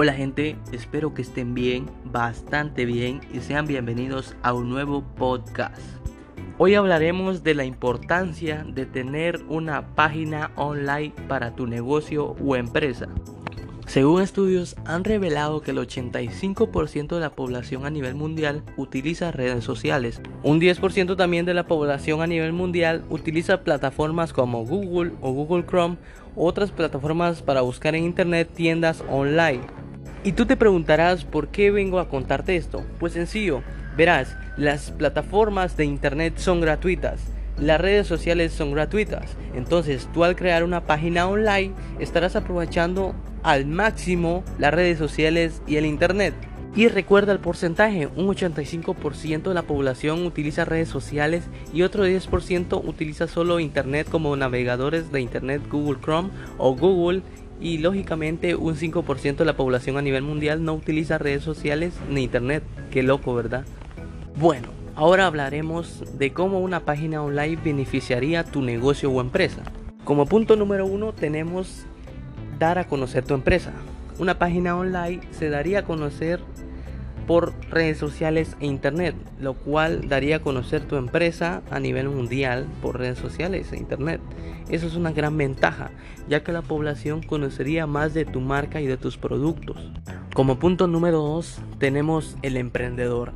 Hola gente, espero que estén bien, bastante bien y sean bienvenidos a un nuevo podcast. Hoy hablaremos de la importancia de tener una página online para tu negocio o empresa. Según estudios han revelado que el 85% de la población a nivel mundial utiliza redes sociales. Un 10% también de la población a nivel mundial utiliza plataformas como Google o Google Chrome, otras plataformas para buscar en internet tiendas online. Y tú te preguntarás por qué vengo a contarte esto. Pues sencillo, verás, las plataformas de internet son gratuitas. Las redes sociales son gratuitas. Entonces tú al crear una página online estarás aprovechando al máximo las redes sociales y el Internet. Y recuerda el porcentaje, un 85% de la población utiliza redes sociales y otro 10% utiliza solo Internet como navegadores de Internet Google Chrome o Google y lógicamente un 5% de la población a nivel mundial no utiliza redes sociales ni Internet. Qué loco, ¿verdad? Bueno, ahora hablaremos de cómo una página online beneficiaría tu negocio o empresa. Como punto número uno tenemos dar a conocer tu empresa. Una página online se daría a conocer por redes sociales e internet, lo cual daría a conocer tu empresa a nivel mundial por redes sociales e internet. Eso es una gran ventaja, ya que la población conocería más de tu marca y de tus productos. Como punto número 2 tenemos el emprendedor.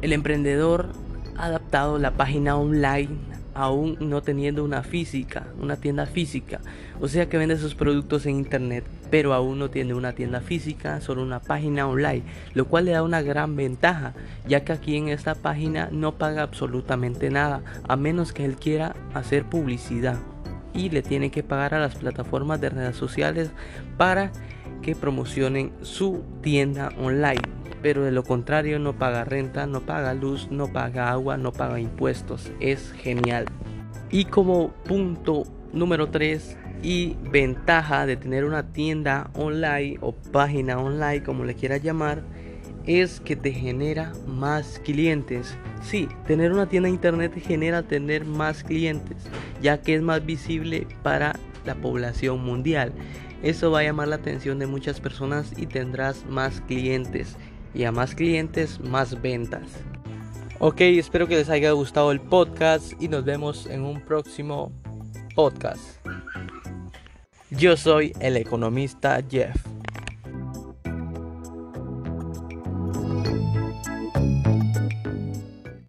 El emprendedor ha adaptado la página online aún no teniendo una física, una tienda física. O sea que vende sus productos en internet, pero aún no tiene una tienda física, solo una página online, lo cual le da una gran ventaja, ya que aquí en esta página no paga absolutamente nada, a menos que él quiera hacer publicidad. Y le tiene que pagar a las plataformas de redes sociales para que promocionen su tienda online pero de lo contrario no paga renta, no paga luz, no paga agua, no paga impuestos. Es genial. Y como punto número 3 y ventaja de tener una tienda online o página online, como le quieras llamar, es que te genera más clientes. Sí, tener una tienda de internet genera tener más clientes, ya que es más visible para la población mundial. Eso va a llamar la atención de muchas personas y tendrás más clientes y a más clientes, más ventas. Ok, espero que les haya gustado el podcast y nos vemos en un próximo podcast. Yo soy el economista Jeff.